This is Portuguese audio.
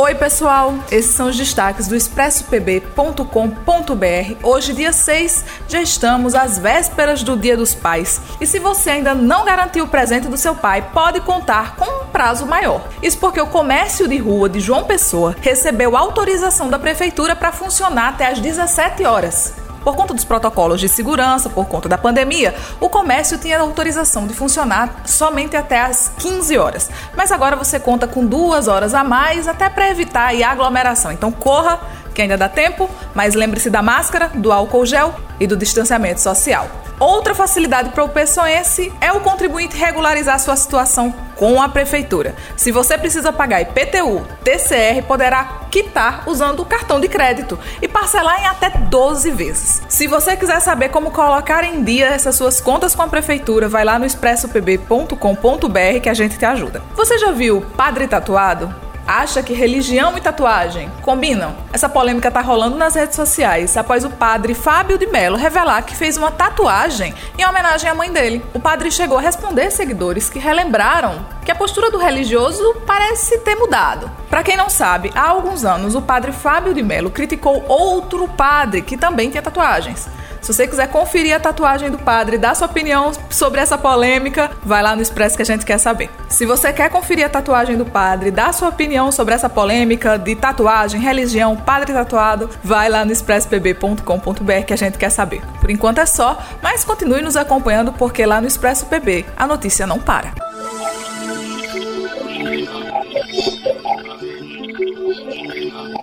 Oi, pessoal! Esses são os destaques do expressopb.com.br. Hoje, dia 6, já estamos às vésperas do Dia dos Pais. E se você ainda não garantiu o presente do seu pai, pode contar com um prazo maior. Isso porque o comércio de rua de João Pessoa recebeu autorização da prefeitura para funcionar até às 17 horas. Por conta dos protocolos de segurança, por conta da pandemia, o comércio tinha autorização de funcionar somente até às 15 horas. Mas agora você conta com duas horas a mais, até para evitar a aglomeração. Então corra, que ainda dá tempo, mas lembre-se da máscara, do álcool gel e do distanciamento social. Outra facilidade para o pessoense é o contribuinte regularizar sua situação com a prefeitura. Se você precisa pagar IPTU, TCR poderá quitar usando o cartão de crédito e parcelar em até 12 vezes. Se você quiser saber como colocar em dia essas suas contas com a prefeitura, vai lá no expressopb.com.br que a gente te ajuda. Você já viu Padre Tatuado? Acha que religião e tatuagem combinam. Essa polêmica está rolando nas redes sociais após o padre Fábio de Mello revelar que fez uma tatuagem em homenagem à mãe dele. O padre chegou a responder seguidores que relembraram que a postura do religioso parece ter mudado. Para quem não sabe, há alguns anos o padre Fábio de Mello criticou outro padre que também tinha tatuagens. Se você quiser conferir a tatuagem do padre, dar sua opinião sobre essa polêmica, vai lá no Expresso que a gente quer saber. Se você quer conferir a tatuagem do padre, dar sua opinião sobre essa polêmica de tatuagem, religião, padre tatuado, vai lá no expressopb.com.br que a gente quer saber. Por enquanto é só, mas continue nos acompanhando porque lá no Expresso PB a notícia não para.